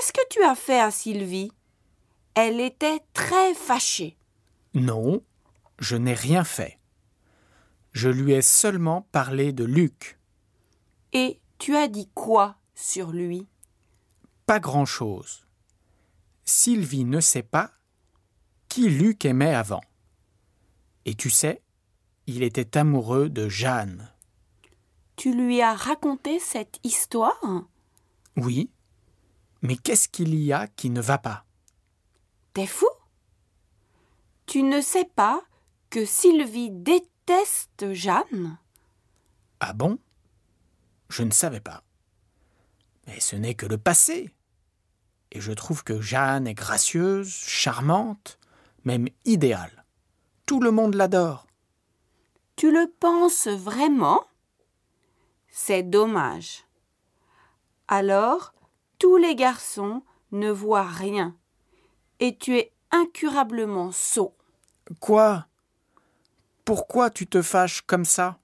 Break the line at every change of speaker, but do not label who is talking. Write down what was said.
Qu'est-ce que tu as fait à Sylvie? Elle était très fâchée.
Non, je n'ai rien fait. Je lui ai seulement parlé de Luc.
Et tu as dit quoi sur lui?
Pas grand-chose. Sylvie ne sait pas qui Luc aimait avant. Et tu sais, il était amoureux de Jeanne.
Tu lui as raconté cette histoire?
Oui, mais qu'est-ce qu'il y a qui ne va pas?
T'es fou? Tu ne sais pas que Sylvie déteste Jeanne?
Ah bon? Je ne savais pas. Mais ce n'est que le passé. Et je trouve que Jeanne est gracieuse, charmante, même idéale. Tout le monde l'adore.
Tu le penses vraiment? C'est dommage. Alors, tous les garçons ne voient rien. Et tu es incurablement sot.
Quoi? Pourquoi tu te fâches comme ça?